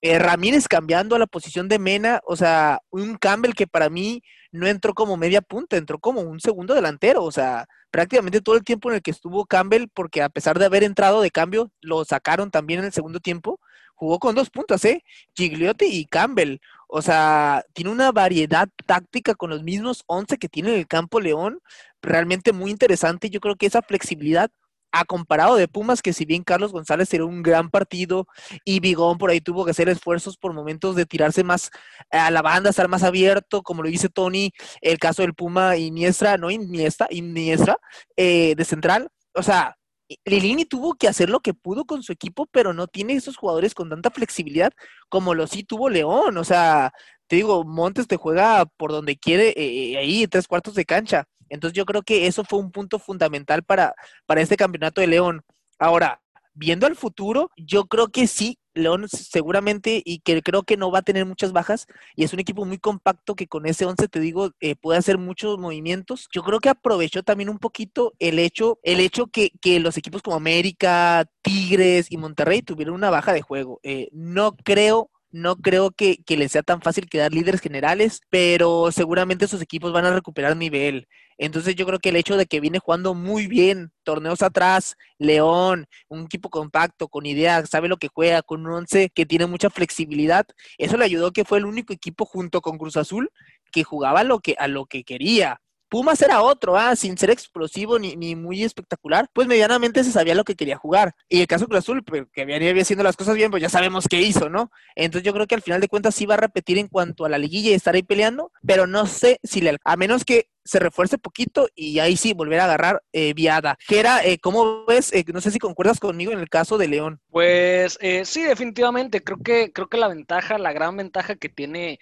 Ramírez cambiando a la posición de Mena, o sea, un Campbell que para mí no entró como media punta, entró como un segundo delantero, o sea, prácticamente todo el tiempo en el que estuvo Campbell, porque a pesar de haber entrado de cambio, lo sacaron también en el segundo tiempo, jugó con dos puntas, ¿eh? Gigliotti y Campbell. O sea, tiene una variedad táctica con los mismos 11 que tiene en el campo León, realmente muy interesante. Yo creo que esa flexibilidad a comparado de Pumas, que si bien Carlos González era un gran partido y Bigón por ahí tuvo que hacer esfuerzos por momentos de tirarse más a la banda, estar más abierto, como lo dice Tony, el caso del Puma Iniestra, no Iniesta, Iniestra, eh, de central. O sea, Lilini tuvo que hacer lo que pudo con su equipo, pero no tiene esos jugadores con tanta flexibilidad como lo sí tuvo León. O sea, te digo, Montes te juega por donde quiere, eh, ahí, tres cuartos de cancha. Entonces yo creo que eso fue un punto fundamental para, para este campeonato de León. Ahora, viendo al futuro, yo creo que sí, León seguramente y que creo que no va a tener muchas bajas y es un equipo muy compacto que con ese 11 te digo eh, puede hacer muchos movimientos. Yo creo que aprovechó también un poquito el hecho el hecho que, que los equipos como América, Tigres y Monterrey tuvieron una baja de juego. Eh, no creo no creo que, que les sea tan fácil quedar líderes generales, pero seguramente esos equipos van a recuperar nivel. Entonces yo creo que el hecho de que viene jugando muy bien, torneos atrás, León, un equipo compacto, con idea, sabe lo que juega, con un once que tiene mucha flexibilidad, eso le ayudó que fue el único equipo junto con Cruz Azul que jugaba lo que, a lo que quería. Pumas era otro, ah, sin ser explosivo ni, muy espectacular, pues medianamente se sabía lo que quería jugar. Y el caso Cruz Azul, pues, que venía haciendo las cosas bien, pues ya sabemos qué hizo, ¿no? Entonces yo creo que al final de cuentas sí va a repetir en cuanto a la liguilla y estar ahí peleando, pero no sé si le... A menos que se refuerce poquito y ahí sí volver a agarrar eh, viada. Gera, eh, ¿cómo ves? Eh, no sé si concuerdas conmigo en el caso de León. Pues eh, sí, definitivamente. Creo que, creo que la ventaja, la gran ventaja que tiene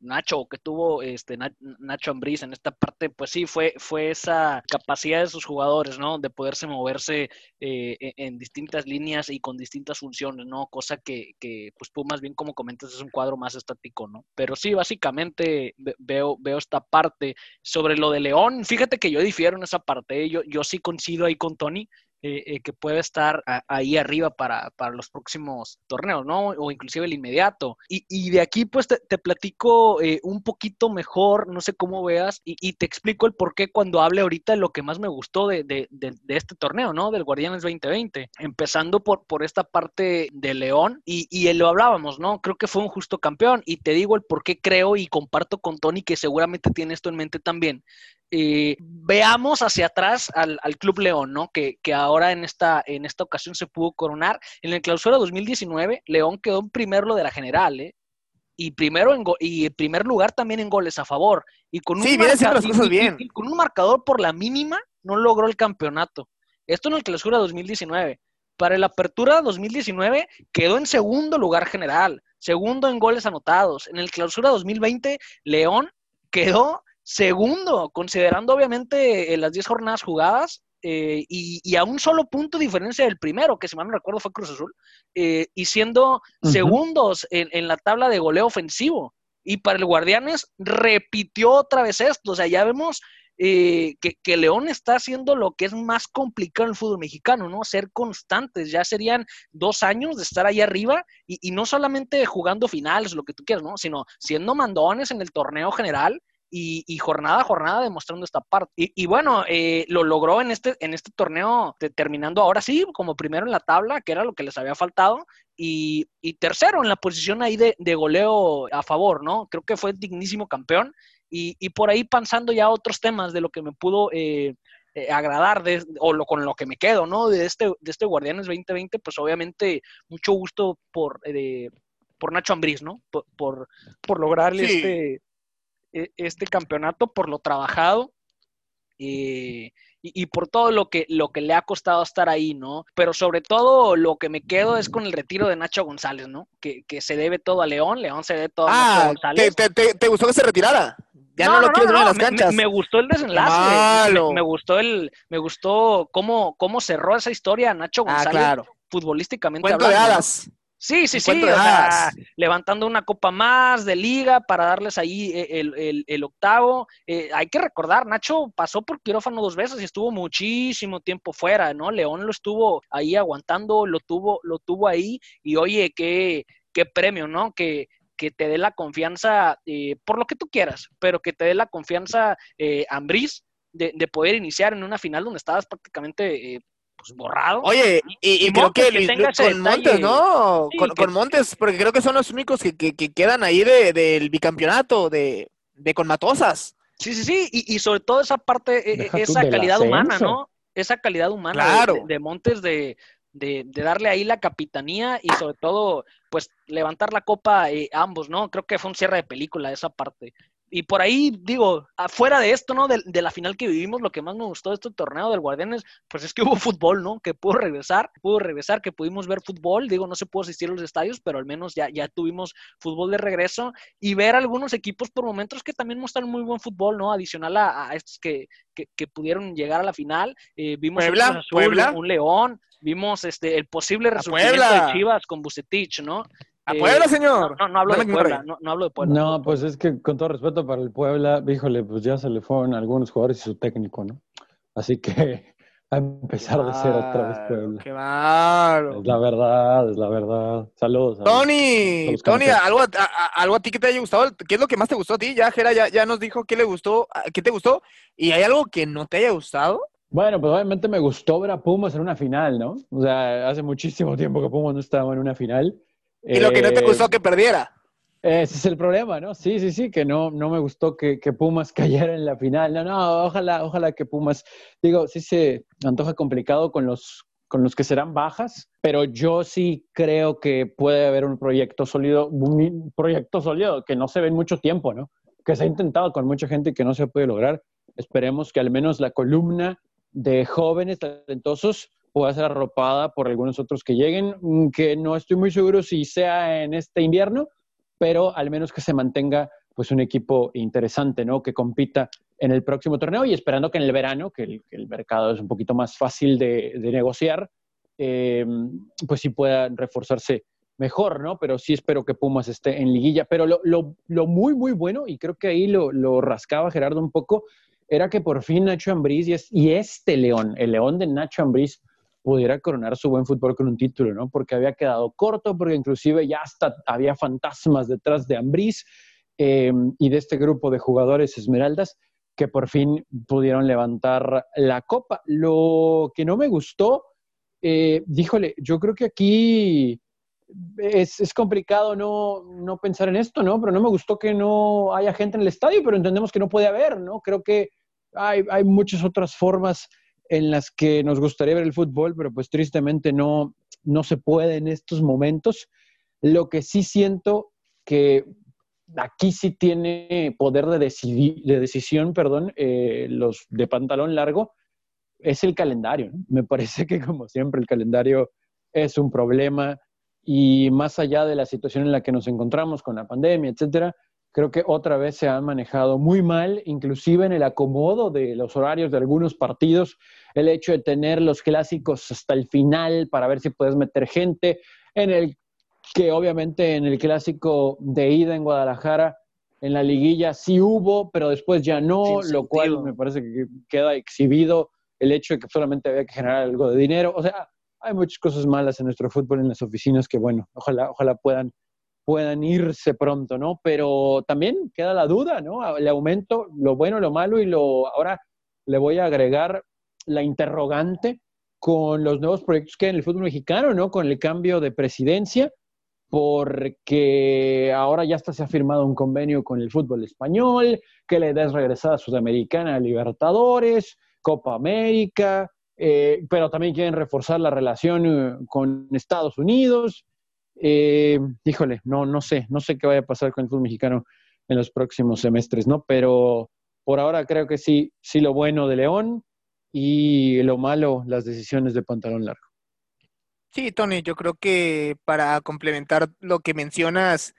Nacho, que tuvo este Nacho Ambriz en esta parte, pues sí, fue, fue esa capacidad de sus jugadores, ¿no? De poderse moverse eh, e, en distintas líneas y con distintas funciones, ¿no? Cosa que, que, pues Pumas, bien como comentas, es un cuadro más estático, ¿no? Pero sí, básicamente veo, veo esta parte. Sobre lo de León, fíjate que yo difiero en esa parte, yo, yo sí coincido ahí con Tony, eh, eh, que puede estar ahí arriba para, para, los próximos torneos, ¿no? O inclusive el inmediato. Y, y de aquí, pues, te, te platico eh, un poquito mejor, no sé cómo veas, y, y, te explico el por qué cuando hable ahorita de lo que más me gustó de, de, de, de este torneo, ¿no? Del Guardianes 2020. Empezando por, por esta parte de León, y, y lo hablábamos, ¿no? Creo que fue un justo campeón, y te digo el por qué creo y comparto con Tony, que seguramente tiene esto en mente también. Eh, veamos hacia atrás al, al, Club León, ¿no? Que, que, ahora en esta, en esta ocasión se pudo coronar. En el clausura 2019, León quedó en primer lo de la general, ¿eh? Y primero en y primer lugar también en goles a favor. Y con un, sí, marcador, las cosas bien. Y, con un marcador por la mínima, no logró el campeonato. Esto en el clausura 2019. Para el apertura 2019 quedó en segundo lugar general, segundo en goles anotados. En el clausura 2020, León quedó Segundo, considerando obviamente eh, las 10 jornadas jugadas eh, y, y, a un solo punto de diferencia del primero, que si mal no recuerdo fue Cruz Azul, eh, y siendo uh -huh. segundos en, en, la tabla de goleo ofensivo. Y para el Guardianes repitió otra vez esto. O sea, ya vemos eh, que, que, León está haciendo lo que es más complicado en el fútbol mexicano, ¿no? Ser constantes. Ya serían dos años de estar ahí arriba y, y no solamente jugando finales, lo que tú quieras, ¿no? Sino siendo mandones en el torneo general y, y, jornada a jornada demostrando esta parte. Y, y bueno, eh, lo logró en este, en este torneo, terminando ahora sí como primero en la tabla, que era lo que les había faltado, y, y tercero en la posición ahí de, de, goleo a favor, ¿no? Creo que fue dignísimo campeón. Y, por ahí pensando ya otros temas de lo que me pudo eh, eh, agradar de, o lo, con lo que me quedo, ¿no? De este, de este Guardianes 2020, pues obviamente mucho gusto por, por Nacho Ambriz, ¿no? Por, por, por lograrle sí. este este campeonato por lo trabajado eh, y, y, por todo lo que, lo que le ha costado estar ahí, ¿no? Pero sobre todo lo que me quedo es con el retiro de Nacho González, ¿no? Que, que se debe todo a León, León se debe todo ah, a Nacho González. Te, te, te, gustó que se retirara? Ya no, no lo quieres ver en las canchas. Me, me, gustó el desenlace. Me, me, gustó el, me gustó cómo, cómo cerró esa historia Nacho Ah, González. claro. Futbolísticamente Cuento hablando. de hadas. Sí, sí, sí, o sea, levantando una copa más de liga para darles ahí eh, el, el, el octavo. Eh, hay que recordar, Nacho pasó por quirófano dos veces y estuvo muchísimo tiempo fuera, ¿no? León lo estuvo ahí aguantando, lo tuvo, lo tuvo ahí y oye, qué, qué premio, ¿no? Que, que te dé la confianza, eh, por lo que tú quieras, pero que te dé la confianza eh, Ambriz de, de, poder iniciar en una final donde estabas prácticamente eh, pues, borrado. Oye, y, y, y creo que, que con detalle. Montes, ¿no? Sí, con, que... con, Montes, porque creo que son los únicos que, que, que quedan ahí de, del bicampeonato, de, de con Matosas. Sí, sí, sí, y, y sobre todo esa parte, eh, Deja esa calidad humana, ¿no? Esa calidad humana claro. de, de, Montes de, de, de, darle ahí la capitanía y sobre todo, pues, levantar la copa eh, ambos, ¿no? Creo que fue un cierre de película esa parte y por ahí, digo, afuera de esto, ¿no? De, de, la final que vivimos, lo que más me gustó de este torneo del Guardianes, pues es que [LAUGHS] hubo fútbol, ¿no? Que pudo regresar, pudo regresar, que pudimos ver fútbol. Digo, no se pudo asistir a los estadios, pero al menos ya, ya tuvimos fútbol de regreso y ver algunos equipos por momentos que también muestran muy buen fútbol, ¿no? Adicional a, a estos que, que, que, pudieron llegar a la final. Eh, vimos Puebla, un, Azul, Puebla. un León, vimos este el posible resultado de Chivas con Bucetich, ¿no? A Puebla, señor. No, no, no hablo de Puebla, no, no, hablo de Puebla. No, pues es que con todo respeto para el Puebla, híjole, pues ya se le fueron algunos jugadores y su técnico, ¿no? Así que [LAUGHS] a empezar de cero otra vez Puebla. Qué malo. Es la verdad, es la verdad. Saludos. Tony, Tony, algo a, a, algo a ti que te haya gustado, ¿qué es lo que más te gustó a ti? Ya Jera ya, ya nos dijo qué le gustó, qué te gustó, y hay algo que no te haya gustado. Bueno, pues obviamente me gustó ver a Pumas en una final, ¿no? O sea, hace muchísimo tiempo que Pumas no estaba en una final. Y lo que no te gustó que perdiera. Ese es el problema, ¿no? Sí, sí, sí, que no, no me gustó que, que, Pumas [LAUGHS] cayera en la final. No, no, ojalá, ojalá que Pumas, digo, sí se antoja complicado con los, con los que serán bajas, pero yo sí creo que puede haber un proyecto sólido, un proyecto sólido que no se ve en mucho tiempo, ¿no? Que se ha intentado con mucha gente y que no se puede lograr. Esperemos que al menos la columna de jóvenes talentosos pueda ser arropada por algunos otros que lleguen, que no estoy muy seguro si sea en este invierno, pero al menos que se mantenga pues un equipo interesante, ¿no? Que compita en el próximo torneo y esperando que en el verano, que el, mercado es un poquito más fácil de, negociar, eh, pues sí pueda reforzarse mejor, ¿no? Pero sí espero que Pumas esté en liguilla. Pero lo, muy, muy bueno, y creo que ahí lo, rascaba Gerardo un poco, era que por fin Nacho Ambriz y, y este León, el León de Nacho Ambriz, pudiera coronar su buen fútbol con un título, ¿no? Porque había quedado corto, porque inclusive ya hasta había fantasmas detrás de Ambriz eh, y de este grupo de jugadores esmeraldas que por fin pudieron levantar la copa. Lo que no me gustó, eh, díjole, yo creo que aquí es, es, complicado no, no pensar en esto, ¿no? Pero no me gustó que no haya gente en el estadio, pero entendemos que no puede haber, ¿no? Creo que hay, hay muchas otras formas en las que nos gustaría ver el fútbol, pero pues tristemente no, no se puede en estos momentos. Lo que sí siento que aquí sí tiene poder de, de decisión, perdón, eh, los de pantalón largo, es el calendario. Me parece que como siempre el calendario es un problema y más allá de la situación en la que nos encontramos con la pandemia, etcétera, creo que otra vez se han manejado muy mal, inclusive en el acomodo de los horarios de algunos partidos, el hecho de tener los clásicos hasta el final para ver si puedes meter gente, en el que obviamente en el clásico de ida en Guadalajara, en la liguilla sí hubo, pero después ya no, lo cual me parece que queda exhibido el hecho de que solamente había que generar algo de dinero. O sea, hay muchas cosas malas en nuestro fútbol, en las oficinas, que bueno, ojalá, ojalá puedan puedan irse pronto, ¿no? Pero también queda la duda, ¿no? Le aumento lo bueno, lo malo y lo ahora le voy a agregar la interrogante con los nuevos proyectos que hay en el fútbol mexicano, ¿no? Con el cambio de presidencia, porque ahora ya hasta se ha firmado un convenio con el fútbol español, que la idea es regresar a Sudamericana, a Libertadores, Copa América, eh, pero también quieren reforzar la relación eh, con Estados Unidos. Eh, híjole, no, no sé, no sé qué vaya a pasar con el fútbol mexicano en los próximos semestres, ¿no? Pero por ahora creo que sí, sí lo bueno de León y lo malo, las decisiones de pantalón largo. Sí, Tony, yo creo que para complementar lo que mencionas,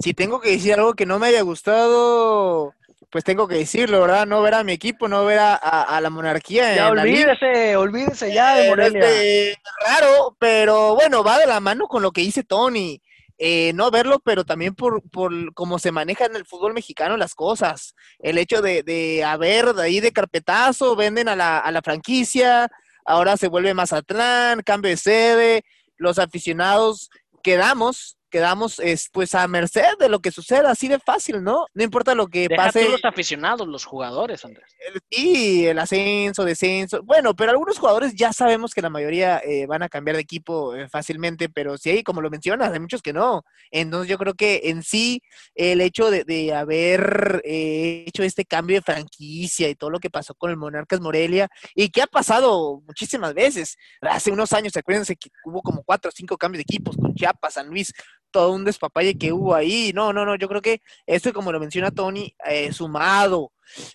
si tengo que decir algo que no me haya gustado, pues tengo que decirlo, ¿verdad? No ver a mi equipo, no ver a, la monarquía. Ya olvídese, olvídese ya de Morelia. Este, raro, pero bueno, va de la mano con lo que dice Tony. Eh, no verlo, pero también por, por cómo se maneja en el fútbol mexicano las cosas. El hecho de, de haber de ahí de carpetazo, venden a la, a la franquicia, ahora se vuelve Mazatlán, cambio de sede, los aficionados quedamos quedamos es, pues a merced de lo que suceda, así de fácil, ¿no? No importa lo que Deja pase. los aficionados, los jugadores, Andrés. Sí, el ascenso, descenso. Bueno, pero algunos jugadores ya sabemos que la mayoría eh, van a cambiar de equipo eh, fácilmente, pero sí, como lo mencionas, hay muchos que no. Entonces yo creo que en sí el hecho de, de haber eh, hecho este cambio de franquicia y todo lo que pasó con el Monarcas Morelia y que ha pasado muchísimas veces. Hace unos años, acuérdense que hubo como cuatro o cinco cambios de equipos con Chiapas, San Luis, todo un despapalle que hubo ahí. No, no, no, yo creo que esto, como lo menciona Tony, eh, sumado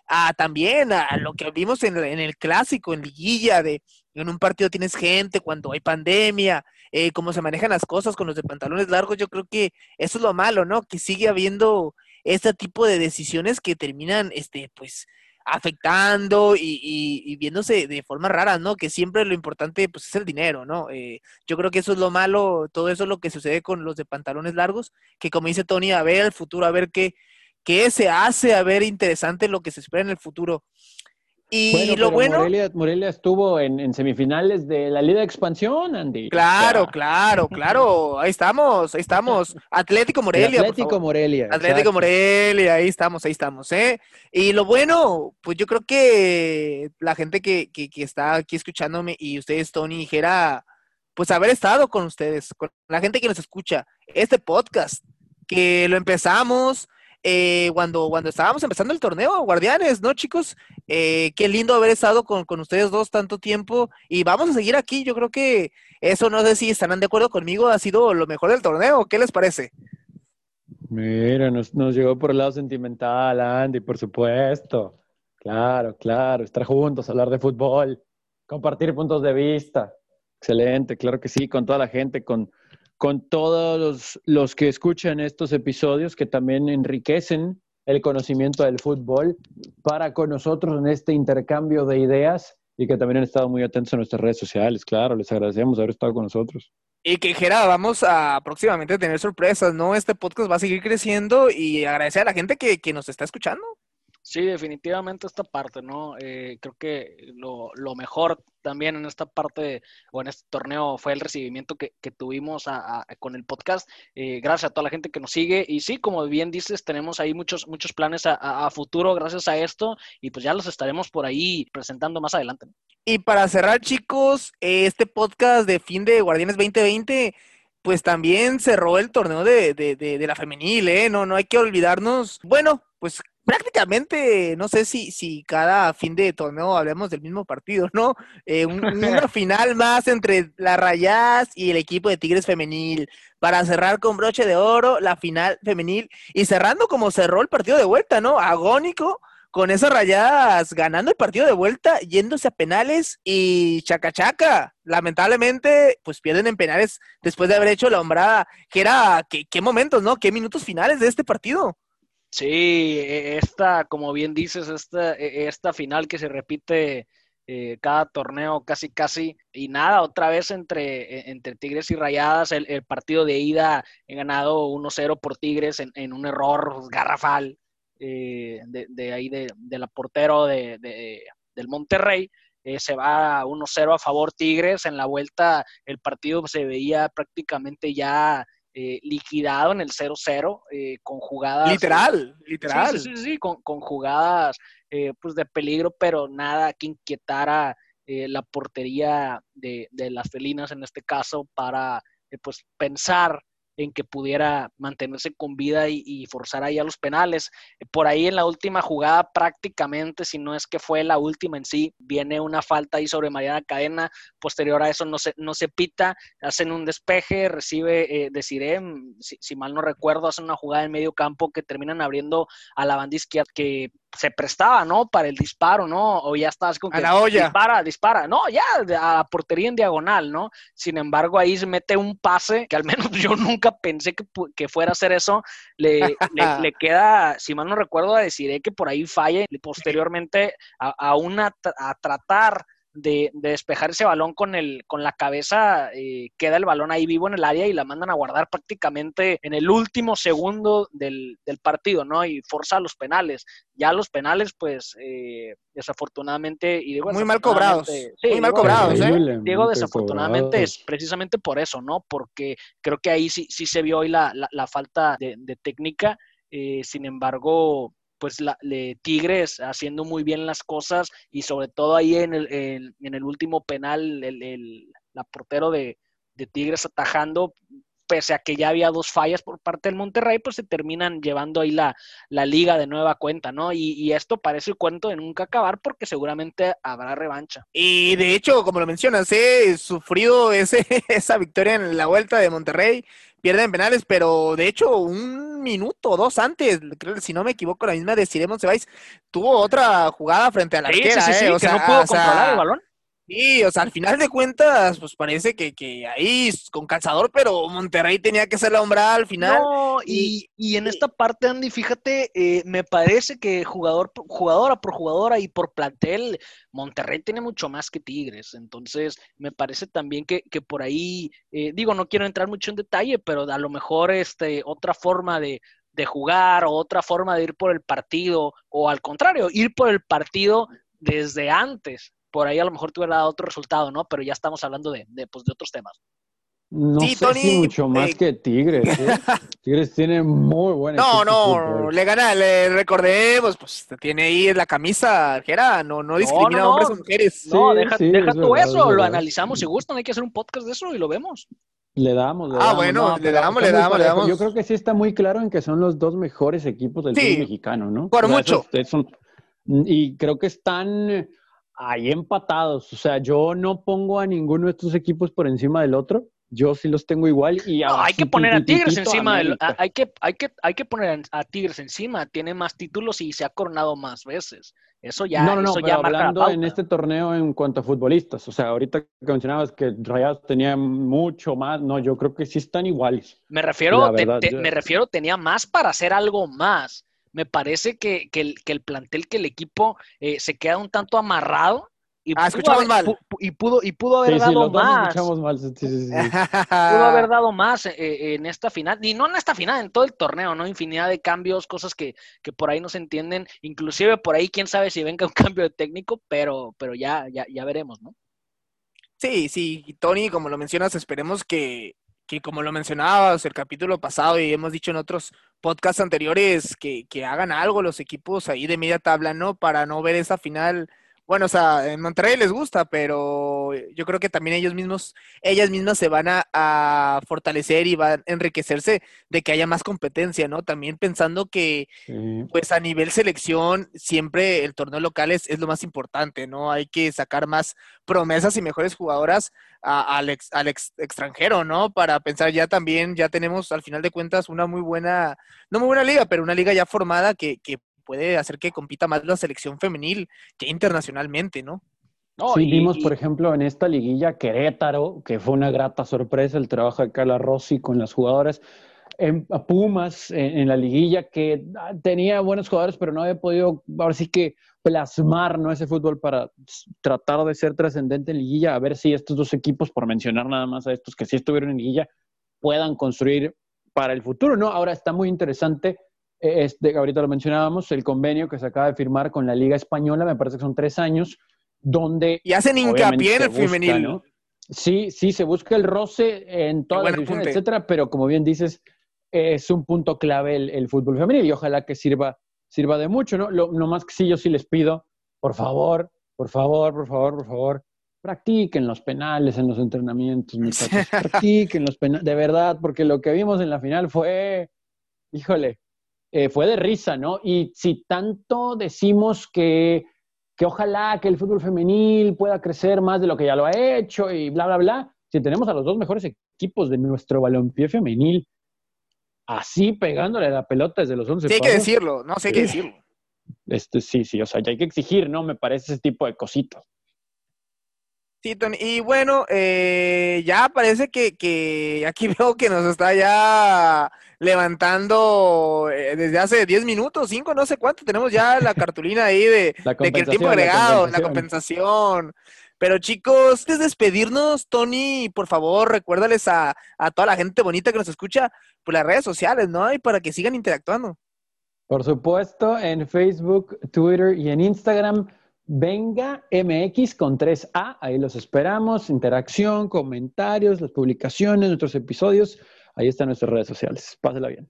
a también a lo que vimos en, el clásico, en liguilla, de en un partido tienes gente cuando hay pandemia, eh, cómo se manejan las cosas con los de pantalones largos, yo creo que eso es lo malo, ¿no? Que sigue habiendo este tipo de decisiones que terminan, este, pues, afectando y, viéndose de forma rara, ¿no? Que siempre lo importante pues es el dinero, ¿no? Eh, yo creo que eso es lo malo, todo eso es lo que sucede con los de pantalones largos, que como dice Tony, a ver el futuro, a ver qué, qué se hace, a ver interesante lo que se espera en el futuro. Y lo bueno. Morelia, estuvo en, semifinales de la Liga de Expansión, Andy. Claro, claro, claro. Ahí estamos, ahí estamos. Atlético Morelia. Atlético Morelia. Atlético Morelia, ahí estamos, ahí estamos, ¿eh? Y lo bueno, pues yo creo que la gente que, que, que está aquí escuchándome y ustedes, Tony y Jera, pues haber estado con ustedes, con la gente que nos escucha, este podcast, que lo empezamos eh, cuando, cuando estábamos empezando el torneo, Guardianes, ¿no, chicos? Eh, qué lindo haber estado con, con, ustedes dos tanto tiempo y vamos a seguir aquí. Yo creo que eso, no sé si estarán de acuerdo conmigo, ha sido lo mejor del torneo. ¿Qué les parece? Mira, nos, nos llegó por el lado sentimental, Andy, por supuesto. Claro, claro, estar juntos, hablar de fútbol, compartir puntos de vista. Excelente, claro que sí, con toda la gente, con, con todos los, los que escuchan estos episodios que también enriquecen el conocimiento del fútbol para con nosotros en este intercambio de ideas y que también han estado muy atentos a nuestras redes sociales. Claro, les agradecemos haber estado con nosotros. Y que Jera, vamos a próximamente tener sorpresas, ¿no? Este podcast va a seguir creciendo y agradecer a la gente que, que nos está escuchando. Sí, definitivamente esta parte, ¿no? Eh, creo que lo, lo, mejor también en esta parte o en este torneo fue el recibimiento que, que tuvimos a, con el podcast. Eh, gracias a toda la gente que nos sigue. Y sí, como bien dices, tenemos ahí muchos, muchos planes a, futuro gracias a esto y pues ya los estaremos por ahí presentando más adelante. Y para cerrar, chicos, este podcast de fin de Guardianes 2020 pues también cerró el torneo de, de, de, de, la femenil, ¿eh? No, no hay que olvidarnos. Bueno, pues prácticamente, no sé si, si cada fin de torneo hablemos del mismo partido, ¿no? Eh, un, una [LAUGHS] final más entre las Rayas y el equipo de Tigres femenil para cerrar con broche de oro la final femenil y cerrando como cerró el partido de vuelta, ¿no? Agónico con esas rayadas ganando el partido de vuelta, yéndose a penales y chacachaca. Lamentablemente, pues pierden en penales después de haber hecho la hombrada. Que era, ¿qué, qué momentos, ¿no? ¿Qué minutos finales de este partido? Sí, e, esta, como bien dices, esta, e, esta final que se repite eh, cada torneo casi casi y nada, otra vez entre, e, entre Tigres y Rayadas, el, partido de ida he ganado 1-0 por Tigres en, en, un error garrafal eh, de, de, ahí de, de la portero de, del Monterrey. Eh, se va 1-0 a favor Tigres, en la vuelta el partido se veía prácticamente ya eh, liquidado en el 0-0 eh, con jugadas. Literal, literal. Sí, sí, sí, sí con, con, jugadas eh, pues de peligro, pero nada que inquietara eh, la portería de, de, las felinas en este caso para pues pensar en que pudiera mantenerse con vida y, forzar ahí a los penales. Por ahí en la última jugada prácticamente, si no es que fue la última en sí, viene una falta ahí sobre Mariana Cadena, posterior a eso no se, no se pita, hacen un despeje, recibe eh, si, si, mal no recuerdo, hacen una jugada en medio campo que terminan abriendo a la banda izquierda que se prestaba, ¿no? Para el disparo, ¿no? O ya estás con que a la olla. dispara, dispara. No, ya a la portería en diagonal, ¿no? Sin embargo, ahí se mete un pase que al menos [LAUGHS] yo nunca pensé que, que fuera a hacer eso. Le, le, le, [LAUGHS] queda, si mal no recuerdo, a decir que por ahí falle posteriormente a, a una a tratar de, de, despejar ese balón con, el, con la cabeza, eh, queda el balón ahí vivo en el área y la mandan a guardar prácticamente en el último segundo del, del partido, ¿no? Y forza los penales. Ya los penales, pues, eh, desafortunadamente, y digo, muy mal cobrados. Sí, muy digo, mal cobrados, ¿eh? Digo, desafortunadamente cobrados. es precisamente por eso, ¿no? Porque creo que ahí sí, sí se vio hoy la, la, la falta de, de técnica. Eh, sin embargo, pues la, le, Tigres haciendo muy bien las cosas y sobre todo ahí en el, en, en el último penal, el, el la portero de, de, Tigres atajando, pese a que ya había dos fallas por parte del Monterrey, pues se terminan llevando ahí la, la liga de nueva cuenta, ¿no? Y, y, esto parece el cuento de nunca acabar porque seguramente habrá revancha. Y de hecho, como lo mencionas, he sufrido ese, [LAUGHS] esa victoria en la vuelta de Monterrey, pierden penales, pero de hecho un minuto o dos antes, creo, si no me equivoco, la misma de Siremon Sebais tuvo otra jugada frente a la sí, arquera, sí, sí, ¿eh? o que sea, no pudo o controlar el balón. Sí, o sea, al final de cuentas, pues parece que, que ahí con calzador, pero Monterrey tenía que ser la hombrada al final. No, y, y en esta parte, Andy, fíjate, eh, me parece que jugador, jugadora por jugadora y por plantel, Monterrey tiene mucho más que Tigres. Entonces, me parece también que, que por ahí, eh, digo, no quiero entrar mucho en detalle, pero a lo mejor este, otra forma de, de jugar o otra forma de ir por el partido, o al contrario, ir por el partido desde antes por ahí a lo mejor te hubiera dado otro resultado, ¿no? Pero ya estamos hablando de, de, pues, de otros temas. No sí, sé Tony, si mucho más eh... que Tigres. ¿eh? [LAUGHS] Tigres tiene muy buena. No, no, le gana, le recordemos, pues tiene ahí la camisa, Jera, no, no discrimina no, no, hombres o mujeres. No, sí, deja, sí, deja tú verdad, eso, lo analizamos si gustan, hay que hacer un podcast de eso y lo vemos. Le damos, le Ah, damos. bueno, no, le damos, le damos, le damos. Yo creo que sí está muy claro en que son los dos mejores equipos del Sí, fútbol mexicano, ¿no? por O sea, mucho. esos- esos- y creo que están ahí empatados. O sea, yo no pongo a ninguno de estos equipos por encima del otro. Yo sí los tengo igual. Y No, hay que poner a Tigres encima del, hay que, hay que, hay que poner a Tigres encima, tiene más títulos y se ha coronado más veces. Eso ya, no, no, no, eso pero ya marca la hablando en este torneo en cuanto a futbolistas, o sea, ahorita que mencionabas que Rayados tenía mucho más, no, yo creo que sí están iguales. Me refiero, La te- verdad, te- yo- me refiero, tenía más para hacer algo más. Me parece que, que el, que el plantel, que el equipo eh, se queda un tanto amarrado y, Ah, pudo escuchamos haber, mal. pu- y pudo y pudo haber Sí, sí, dado dos más. escuchamos mal. sí, sí, sí, sí. Pudo haber dado más eh, eh, en esta final, y no en esta final, en todo el torneo, ¿no? Infinidad de cambios, cosas que, que por ahí no se entienden, inclusive por ahí quién sabe si venga [LAUGHS] un cambio de técnico, pero, pero ya, ya, ya veremos, ¿no? Sí, sí, y Tony, como lo mencionas, esperemos que, que como lo mencionabas el capítulo pasado y hemos dicho en otros podcasts anteriores, que, que hagan algo los equipos ahí de media tabla, ¿no? Para no ver esa final. Bueno, o sea, en Monterrey les gusta, pero yo creo que también ellos mismos, ellas mismas se van a, a fortalecer y van a enriquecerse de que haya más competencia, ¿no? También pensando que, Sí. pues a nivel selección, siempre el torneo local es, es lo más importante, ¿no? Hay que sacar más promesas y mejores jugadoras a- al, ex- al ex- extranjero, ¿no? Para pensar ya también, ya tenemos al final de cuentas una muy buena, no muy buena liga, pero una liga ya formada que, que puede hacer que compita más la selección femenil que internacionalmente, ¿no? No, sí, y- vimos, y- por ejemplo, en esta liguilla Querétaro, que fue una grata sorpresa el trabajo de Carla Rossi con las jugadoras. En, a Pumas, en, en la liguilla, que ah, tenía buenos jugadores, pero no había podido, ahora sí que plasmar ¿no? ese fútbol para tratar de ser trascendente en liguilla, a ver si estos dos equipos, por mencionar nada más a estos que sí estuvieron en liguilla, puedan construir para el futuro, ¿no? Ahora está muy interesante, este, ahorita lo mencionábamos, el convenio que se acaba de firmar con la Liga Española, me parece que son tres años, donde Y hacen hincapié en el busca, femenil. ¿no? Sí, sí, se busca el roce en todas las divisiones, etcétera, pero como bien dices, es un punto clave el, el fútbol femenil y ojalá que sirva, sirva de mucho, ¿no? Lo, no más que sí, yo sí les pido, por favor, por favor, por favor, por favor, practiquen los penales en los entrenamientos, muchachos, [LAUGHS] practiquen los penales, de verdad, porque lo que vimos en la final fue, híjole, eh, fue de risa, ¿no? Y si tanto decimos que que ojalá que el fútbol femenil pueda crecer más de lo que ya lo ha hecho y bla, bla, bla. Si tenemos a los dos mejores equipos de nuestro balompié femenil así pegándole la pelota desde los 11 Sí, hay que decirlo, no, sí hay que Sí. decirlo. este, sí, sí, o sea, ya hay que exigir, ¿no? Me parece ese tipo de cositas. Sí, Tony. Y bueno, eh, ya parece que, que [LAUGHS] aquí veo que nos está ya levantando eh, desde hace 10 minutos, 5, no sé cuánto. Tenemos ya la [LAUGHS] cartulina ahí de, que el tiempo la agregado, la compensación. compensación. Pero chicos, antes de despedirnos, Tony, por favor, recuérdales a, a toda la gente bonita que nos escucha por las redes sociales, ¿no? Y para que sigan interactuando. Por supuesto, en Facebook, Twitter y en Instagram, Venga MX con 3A, ahí los esperamos, interacción, comentarios, las publicaciones, nuestros episodios, ahí están nuestras redes sociales. Pásela bien.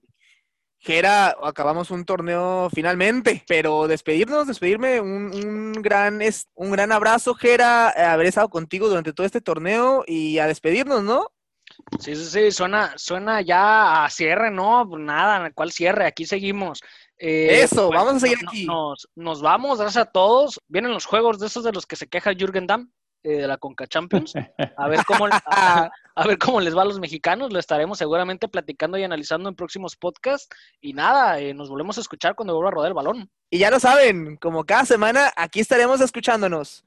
Jera, acabamos un torneo finalmente, pero despedirnos, despedirme, un, un gran, es, un gran abrazo, Jera, eh, haber estado contigo durante todo este torneo y a despedirnos, ¿no? Sí, sí, sí, suena, suena ya a cierre, ¿no? Pues Nada, ¿cuál cierre? Aquí seguimos. Eh, Eso, vamos a seguir no- aquí. Nos, nos vamos, gracias a todos. Vienen los juegos de esos de los que se queja Jürgen Damm, eh, de la Conca Champions. A ver cómo, a, a ver cómo les va a los mexicanos. Lo estaremos seguramente platicando y analizando en próximos podcasts. Y nada, eh, nos volvemos a escuchar cuando vuelva a rodar el balón. Y ya lo saben, como cada semana, aquí estaremos escuchándonos.